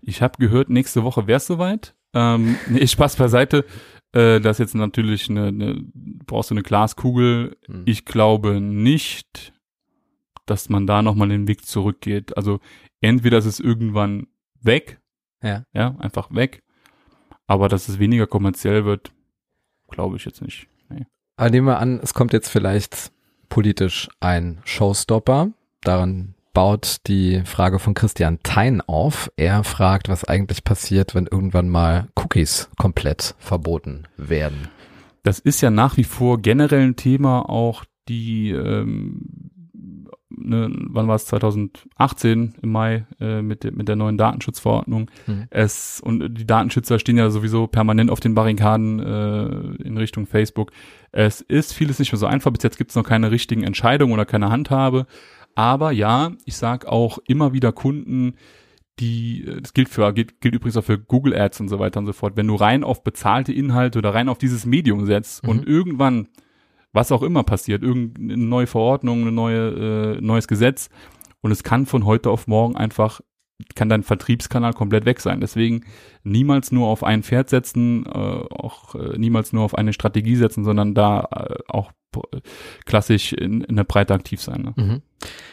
Ich habe gehört, nächste Woche wäre es soweit. Ähm, nee, Spaß beiseite. Äh, das ist jetzt natürlich eine, eine, brauchst du eine Glaskugel. Hm. Ich glaube nicht dass man da nochmal den Weg zurückgeht. Also entweder ist es irgendwann weg, ja, ja einfach weg, aber dass es weniger kommerziell wird, glaube ich jetzt nicht. Nee. Aber nehmen wir an, es kommt jetzt vielleicht politisch ein Showstopper. Daran baut die Frage von Christian Thein auf. Er fragt, was eigentlich passiert, wenn irgendwann mal Cookies komplett verboten werden. Das ist ja nach wie vor generell ein Thema, auch die ähm, ne, wann war es 2018 im Mai äh, mit, de, mit der neuen Datenschutzverordnung. Mhm. Es und die Datenschützer stehen ja sowieso permanent auf den Barrikaden äh, in Richtung Facebook. Es ist vieles nicht mehr so einfach. Bis jetzt gibt es noch keine richtigen Entscheidungen oder keine Handhabe. Aber ja, ich sag auch immer wieder Kunden, die, äh, das gilt für, gilt, gilt übrigens auch für Google Ads und so weiter und so fort. Wenn du rein auf bezahlte Inhalte oder rein auf dieses Medium setzt mhm. und irgendwann was auch immer passiert, irgendeine neue Verordnung, ein neue, äh, neues Gesetz und es kann von heute auf morgen einfach kann dein Vertriebskanal komplett weg sein. Deswegen niemals nur auf ein Pferd setzen, äh, auch äh, niemals nur auf eine Strategie setzen, sondern da äh, auch klassisch in, in der Breite aktiv sein. Ne? Mhm.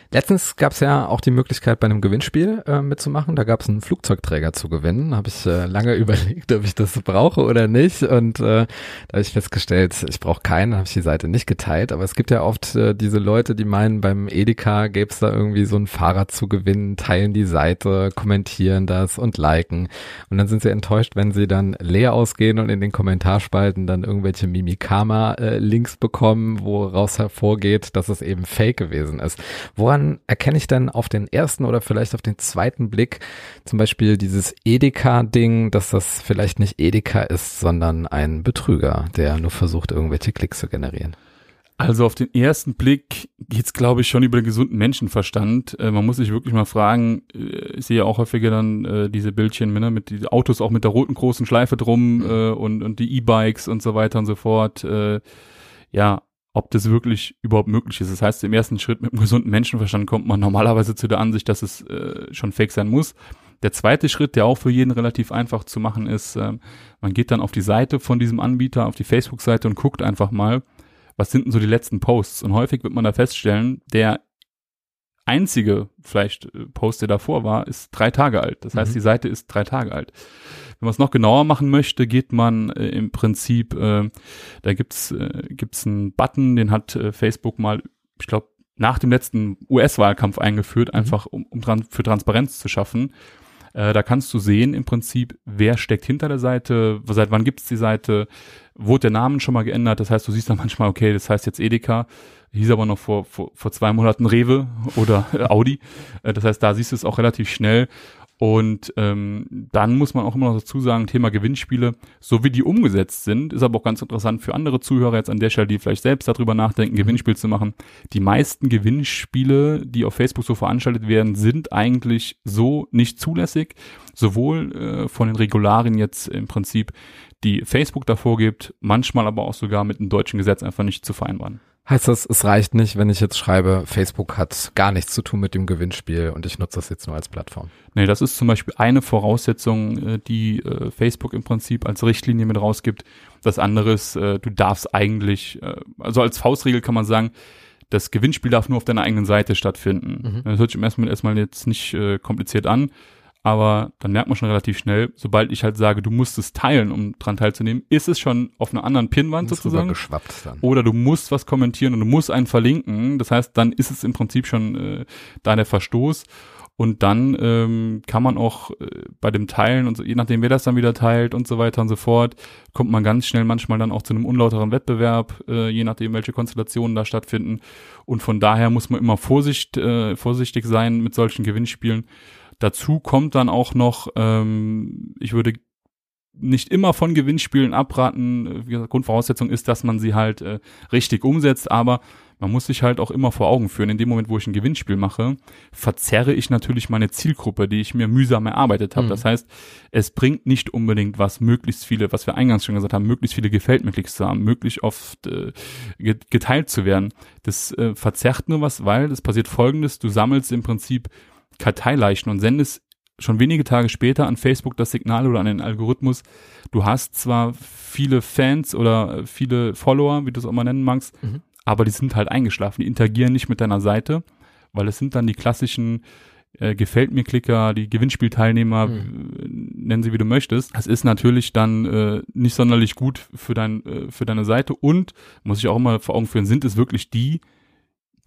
Letztens gab es ja auch die Möglichkeit, bei einem Gewinnspiel äh, mitzumachen. Da gab es einen Flugzeugträger zu gewinnen. Habe ich äh, lange überlegt, ob ich das brauche oder nicht. Und äh, da habe ich festgestellt, ich brauche keinen. Habe ich die Seite nicht geteilt. Aber es gibt ja oft äh, diese Leute, die meinen, beim Edeka gäbe es da irgendwie so ein Fahrrad zu gewinnen, teilen die Seite, kommentieren das und liken. Und dann sind sie enttäuscht, wenn sie dann leer ausgehen und in den Kommentarspalten dann irgendwelche Mimikama-Links äh, bekommen, woraus hervorgeht, dass es eben Fake gewesen ist. Woran erkenne ich denn auf den ersten oder vielleicht auf den zweiten Blick zum Beispiel dieses Edeka-Ding, dass das vielleicht nicht Edeka ist, sondern ein Betrüger, der nur versucht, irgendwelche Klicks zu generieren? Also auf den ersten Blick geht's, glaube ich, schon über den gesunden Menschenverstand. Äh, man muss sich wirklich mal fragen, äh, ich sehe auch häufiger dann äh, diese Bildchen ne, mit die Autos auch mit der roten großen Schleife drum mhm. äh, und, und die E-Bikes und so weiter und so fort. Äh, ja, ob das wirklich überhaupt möglich ist. Das heißt, im ersten Schritt mit einem gesunden Menschenverstand kommt man normalerweise zu der Ansicht, dass es äh, schon fake sein muss. Der zweite Schritt, der auch für jeden relativ einfach zu machen ist, äh, man geht dann auf die Seite von diesem Anbieter, auf die Facebook-Seite und guckt einfach mal, was sind denn so die letzten Posts. Und häufig wird man da feststellen, der einzige vielleicht äh, Post, der davor war, ist drei Tage alt. Das heißt, mhm. die Seite ist drei Tage alt. Wenn man es noch genauer machen möchte, geht man äh, im Prinzip, äh, da gibt's äh, gibt's einen Button, den hat äh, Facebook mal, ich glaube, nach dem letzten US-Wahlkampf eingeführt, mhm. einfach um, um dran, für Transparenz zu schaffen. Äh, da kannst du sehen im Prinzip, wer steckt hinter der Seite, seit wann gibt's die Seite, wurde der Name schon mal geändert. Das heißt, du siehst dann manchmal, okay, das heißt jetzt Edeka, hieß aber noch vor, vor, vor zwei Monaten Rewe oder Audi. Äh, das heißt, da siehst du es auch relativ schnell Und ähm, dann muss man auch immer noch dazu sagen, Thema Gewinnspiele, so wie die umgesetzt sind, ist aber auch ganz interessant für andere Zuhörer jetzt an der Stelle, die vielleicht selbst darüber nachdenken, Mhm. Gewinnspiel zu machen. Die meisten Gewinnspiele, die auf Facebook so veranstaltet werden, sind eigentlich so nicht zulässig, sowohl äh, von den Regularien jetzt im Prinzip, die Facebook davor gibt, manchmal aber auch sogar mit dem deutschen Gesetz einfach nicht zu vereinbaren. Heißt das, es reicht nicht, wenn ich jetzt schreibe, Facebook hat gar nichts zu tun mit dem Gewinnspiel und ich nutze das jetzt nur als Plattform? Nee, das ist zum Beispiel eine Voraussetzung, äh, die äh, Facebook im Prinzip als Richtlinie mit rausgibt. Das andere ist, äh, du darfst eigentlich, also als Faustregel kann man sagen, das Gewinnspiel darf nur auf deiner eigenen Seite stattfinden. Mhm. Das hört sich im ersten Mal erstmal jetzt nicht kompliziert an, aber dann merkt man schon relativ schnell, sobald ich halt sage, du musst es teilen, um dran teilzunehmen, ist es schon auf einer anderen Pinnwand Ist sozusagen. geschwappt dann. Oder du musst was kommentieren und du musst einen verlinken. Das heißt, dann ist es im Prinzip schon äh, da der Verstoß. Und dann ähm, kann man auch äh, bei dem Teilen und so, je nachdem, wer das dann wieder teilt und so weiter und so fort, kommt man ganz schnell manchmal dann auch zu einem unlauteren Wettbewerb, äh, je nachdem, welche Konstellationen da stattfinden. Und von daher muss man immer Vorsicht, äh, vorsichtig sein mit solchen Gewinnspielen. Dazu kommt dann auch noch, ähm, ich würde nicht immer von Gewinnspielen abraten. Gesagt, Grundvoraussetzung ist, dass man sie halt äh, richtig umsetzt, aber man muss sich halt auch immer vor Augen führen, in dem Moment, wo ich ein Gewinnspiel mache, verzerre ich natürlich meine Zielgruppe, die ich mir mühsam erarbeitet habe. Mhm. Das heißt, es bringt nicht unbedingt was, möglichst viele, was wir eingangs schon gesagt haben, möglichst viele gefällt mir Klicks zu haben, möglichst oft äh, ge- geteilt zu werden. Das äh, verzerrt nur was, weil es passiert folgendes, du sammelst im Prinzip Karteileichen und sendest schon wenige Tage später an Facebook das Signal oder an den Algorithmus, du hast zwar viele Fans oder viele Follower, wie du es auch mal nennen magst, Mhm. aber die sind halt eingeschlafen, die interagieren nicht mit deiner Seite, weil es sind dann die klassischen äh, gefällt mir Klicker, die Gewinnspielteilnehmer, Mhm. äh, nennen sie wie du möchtest. Das ist natürlich dann äh, nicht sonderlich gut für dein äh, für deine Seite und muss ich auch immer vor Augen führen, sind es wirklich die,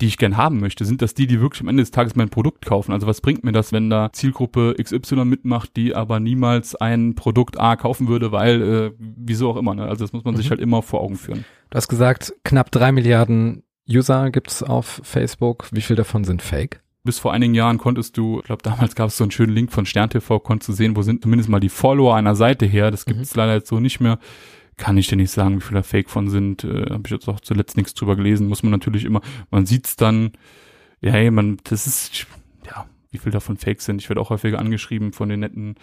die ich gern haben möchte? Sind das die, die wirklich am Ende des Tages mein Produkt kaufen? Also was bringt mir das, wenn da Zielgruppe XY mitmacht, die aber niemals ein Produkt A kaufen würde, weil, äh, wieso auch immer, ne? Also das muss man sich Mhm. halt immer vor Augen führen. Du hast gesagt, knapp drei Milliarden User gibt's auf Facebook. Wie viel davon sind fake? Bis vor einigen Jahren konntest du, ich glaube damals gab es so einen schönen Link von SternTV, konntest du sehen, wo sind zumindest mal die Follower einer Seite her. Das gibt es leider jetzt so nicht mehr. Kann ich dir nicht sagen, wie viele da Fake von sind. Äh, Habe ich jetzt auch zuletzt nichts drüber gelesen. Muss man natürlich immer, man sieht's dann, ja, hey, man, das ist, ja, wie viel davon Fake sind. Ich werde auch häufiger angeschrieben von den netten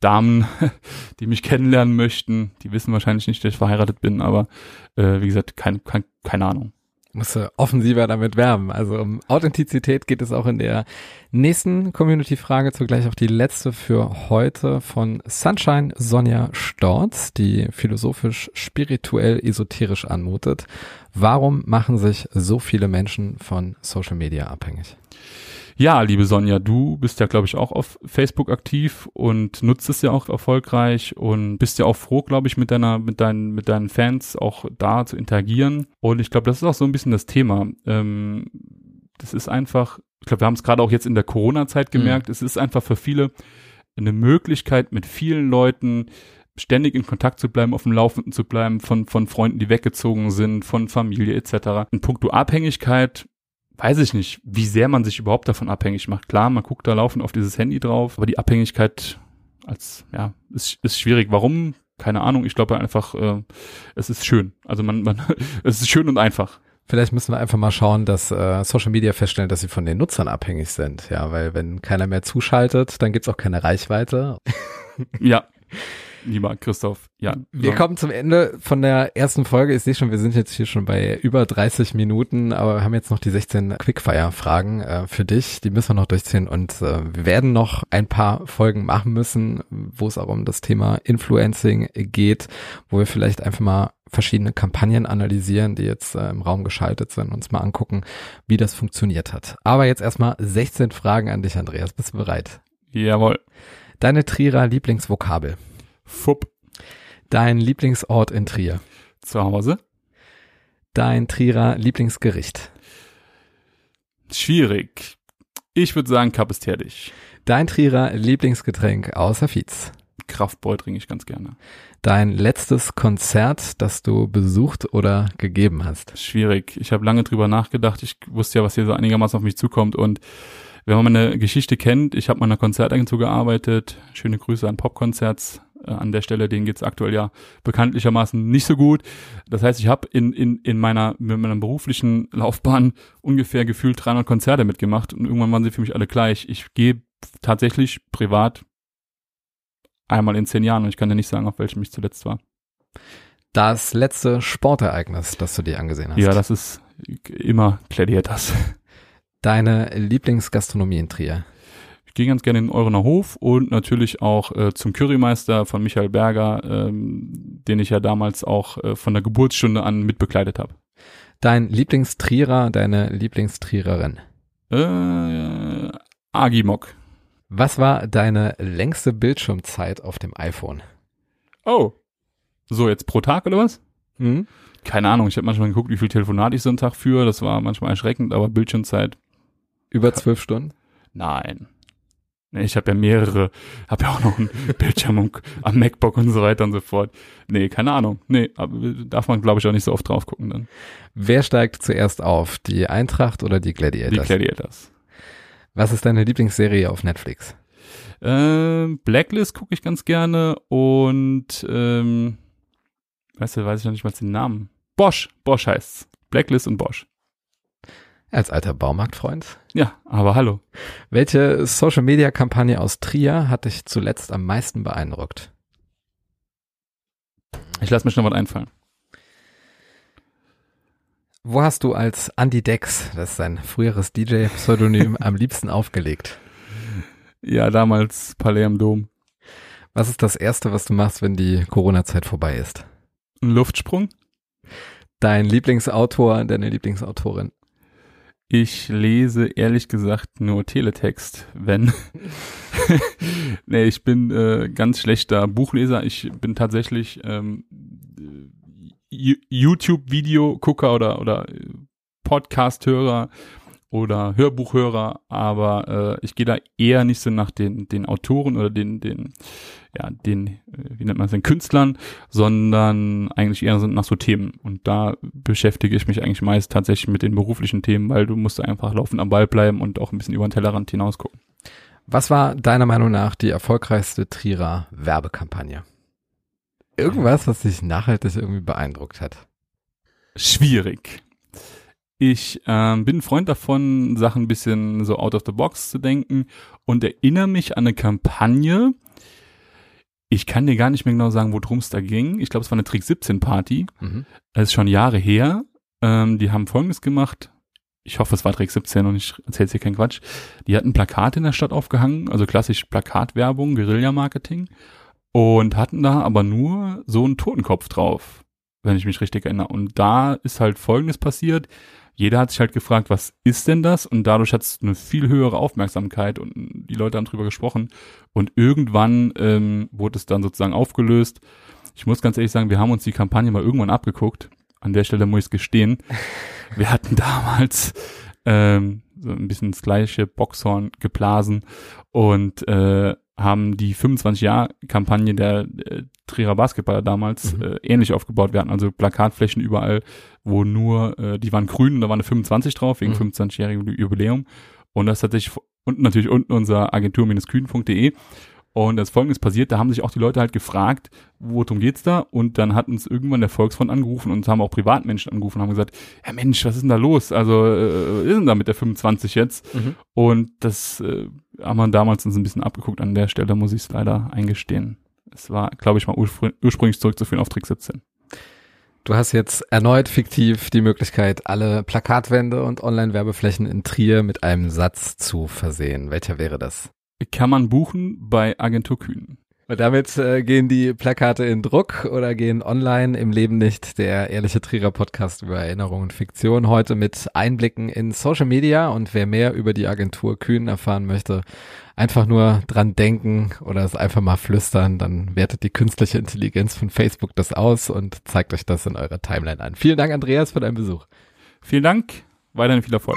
Damen, die mich kennenlernen möchten. Die wissen wahrscheinlich nicht, dass ich verheiratet bin, aber äh, wie gesagt, kein, kein, keine Ahnung. Musst du offensiver damit werben. Also um Authentizität geht es auch in der nächsten Community-Frage, zugleich auch die letzte für heute von Sunshine Sonja Storz, die philosophisch, spirituell, esoterisch anmutet. Warum machen sich so viele Menschen von Social Media abhängig? Ja, liebe Sonja, du bist ja, glaube ich, auch auf Facebook aktiv und nutzt es ja auch erfolgreich und bist ja auch froh, glaube ich, mit deiner, mit deinen, mit deinen Fans auch da zu interagieren. Und ich glaube, das ist auch so ein bisschen das Thema. Ähm, das ist einfach, ich glaube, wir haben es gerade auch jetzt in der Corona-Zeit gemerkt, es ist einfach für viele eine Möglichkeit, mit vielen Leuten ständig in Kontakt zu bleiben, auf dem Laufenden zu bleiben, von, von Freunden, die weggezogen sind, von Familie etc. In puncto Abhängigkeit weiß ich nicht, wie sehr man sich überhaupt davon abhängig macht. Klar, man guckt da laufend auf dieses Handy drauf, aber die Abhängigkeit als, ja, ist, ist schwierig. Warum? Keine Ahnung. Ich glaube einfach, äh, es ist schön. Also man, man, es ist schön und einfach. Vielleicht müssen wir einfach mal schauen, dass äh, Social Media feststellen, dass sie von den Nutzern abhängig sind. Ja, weil wenn keiner mehr zuschaltet, dann gibt's auch keine Reichweite. Ja. Lieber Christoph, ja. Wir so. kommen zum Ende von der ersten Folge. Ich sehe schon, wir sind jetzt hier schon bei über 30 Minuten, aber wir haben jetzt noch die 16 Quickfire-Fragen äh, für dich. Die müssen wir noch durchziehen und äh, wir werden noch ein paar Folgen machen müssen, wo es auch um das Thema Influencing geht, wo wir vielleicht einfach mal verschiedene Kampagnen analysieren, die jetzt äh, im Raum geschaltet sind, uns mal angucken, wie das funktioniert hat. Aber jetzt erstmal 16 Fragen an dich, Andreas. Bist du bereit? Jawohl. Deine Trierer Lieblingsvokabel. Fupp. Dein Lieblingsort in Trier. Zu Hause. Dein Trierer Lieblingsgericht. Schwierig. Ich würde sagen, Cup ist herrlich. Dein Trierer Lieblingsgetränk außer Fietz. Kraftbräu trinke ich ganz gerne. Dein letztes Konzert, das du besucht oder gegeben hast. Schwierig. Ich habe lange drüber nachgedacht. Ich wusste ja, was hier so einigermaßen auf mich zukommt und wenn man meine Geschichte kennt, ich habe mal in einer Konzertagentur gearbeitet. Schöne Grüße an Popkonzerts. Äh, an der Stelle, denen geht's aktuell ja bekanntlichermaßen nicht so gut. Das heißt, ich habe in, in, in meiner, in meiner beruflichen Laufbahn ungefähr gefühlt 300 Konzerte mitgemacht und irgendwann waren sie für mich alle gleich. Ich gehe tatsächlich privat einmal in zehn Jahren und ich kann dir nicht sagen, auf welchem ich zuletzt war. Das letzte Sportereignis, das du dir angesehen hast. Ja, das ist immer plädiert das. Deine Lieblingsgastronomie in Trier. Ich gehe ganz gerne in den Eurener Hof und natürlich auch äh, zum Currymeister von Michael Berger, ähm, den ich ja damals auch äh, von der Geburtsstunde an mitbegleitet habe. Dein Lieblingstrierer, deine Lieblingstriererin? Äh, Agimok. Was war deine längste Bildschirmzeit auf dem iPhone? Oh. So, jetzt pro Tag oder was? Hm? Keine Ahnung, ich habe manchmal geguckt, wie viel Telefonat ich so einen Tag führe. Das war manchmal erschreckend, aber Bildschirmzeit. Über zwölf Stunden? Nein. Nee, ich habe ja mehrere, habe ja auch noch einen Bildschirm am MacBook und so weiter und so fort. Nee, keine Ahnung. Nee, darf man, glaube ich, auch nicht so oft drauf gucken dann. Wer steigt zuerst auf? Die Eintracht oder die Gladiators? Die Gladiators. Was ist deine Lieblingsserie auf Netflix? Ähm, Blacklist gucke ich ganz gerne und ähm, weißt du, weiß ich noch nicht mal den Namen. Bosch, Bosch heißt's. Blacklist und Bosch. Als alter Baumarktfreund? Ja, aber hallo. Welche Social-Media-Kampagne aus Trier hat dich zuletzt am meisten beeindruckt? Ich lasse mir schon was einfallen. Wo hast du als Andy Dex, das ist sein früheres DJ-Pseudonym, am liebsten aufgelegt? Ja, damals Palais am Dom. Was ist das Erste, was du machst, wenn die Corona-Zeit vorbei ist? Ein Luftsprung? Dein Lieblingsautor, deine Lieblingsautorin? Ich lese ehrlich gesagt nur Teletext, wenn. nee, ich bin äh, ganz schlechter Buchleser. Ich bin tatsächlich ähm, YouTube-Video-Gucker oder, oder Podcast-Hörer oder Hörbuchhörer, aber äh, ich gehe da eher nicht so nach den, den Autoren oder den, den, ja, den, äh, wie nennt man es, den Künstlern, sondern eigentlich eher so nach so Themen. Und da beschäftige ich mich eigentlich meist tatsächlich mit den beruflichen Themen, weil du musst einfach laufend am Ball bleiben und auch ein bisschen über den Tellerrand hinaus gucken. Was war deiner Meinung nach die erfolgreichste Trierer Werbekampagne? Irgendwas, was dich nachhaltig irgendwie beeindruckt hat? Schwierig. Ich ähm, bin ein Freund davon, Sachen ein bisschen so out of the box zu denken und erinnere mich an eine Kampagne. Ich kann dir gar nicht mehr genau sagen, worum es da ging. Ich glaube, es war eine Trick 17 Party. Mhm. Das ist schon Jahre her. Ähm, die haben Folgendes gemacht. Ich hoffe, es war Trick 17 und ich erzähle jetzt hier keinen Quatsch. Die hatten Plakate in der Stadt aufgehangen, also klassisch Plakatwerbung, Guerilla-Marketing und hatten da aber nur so einen Totenkopf drauf, wenn ich mich richtig erinnere. Und da ist halt Folgendes passiert jeder hat sich halt gefragt, was ist denn das? Und dadurch hat es eine viel höhere Aufmerksamkeit und die Leute haben drüber gesprochen. Und irgendwann ähm, wurde es dann sozusagen aufgelöst. Ich muss ganz ehrlich sagen, wir haben uns die Kampagne mal irgendwann abgeguckt. An der Stelle muss ich es gestehen. Wir hatten damals ähm, so ein bisschen das gleiche Boxhorn geblasen und äh, haben die 25-Jahr-Kampagne der äh, Trierer Basketballer damals Mhm. äh, ähnlich aufgebaut. Wir hatten also Plakatflächen überall, wo nur, äh, die waren grün und da waren eine 25 drauf, wegen Mhm. 25-jährigen Jubiläum. Und das hat sich, und natürlich unten unser agentur-kühn.de. Und das folgendes passiert, da haben sich auch die Leute halt gefragt, worum geht's da? Und dann hat uns irgendwann der Volksfront angerufen und uns haben auch Privatmenschen angerufen und haben gesagt, ja Mensch, was ist denn da los? Also, äh, was ist denn da mit der 25 jetzt? Mhm. Und das äh, haben wir damals uns ein bisschen abgeguckt. An der Stelle muss ich es leider eingestehen. Es war, glaube ich, mal urspr ursprünglich zurückzuführen auf Trick 17. Du hast jetzt erneut fiktiv die Möglichkeit, alle Plakatwände und Online-Werbeflächen in Trier mit einem Satz zu versehen. Welcher wäre das? Kann man buchen bei Agentur Kühn. Und damit äh, gehen die Plakate in Druck oder gehen online im Leben nicht. Der ehrliche Trierer Podcast über Erinnerung und Fiktion heute mit Einblicken in Social Media und wer mehr über die Agentur Kühn erfahren möchte, einfach nur dran denken oder es einfach mal flüstern, dann wertet die künstliche Intelligenz von Facebook das aus und zeigt euch das in eurer Timeline an. Vielen Dank, Andreas, für deinen Besuch. Vielen Dank, weiterhin viel Erfolg.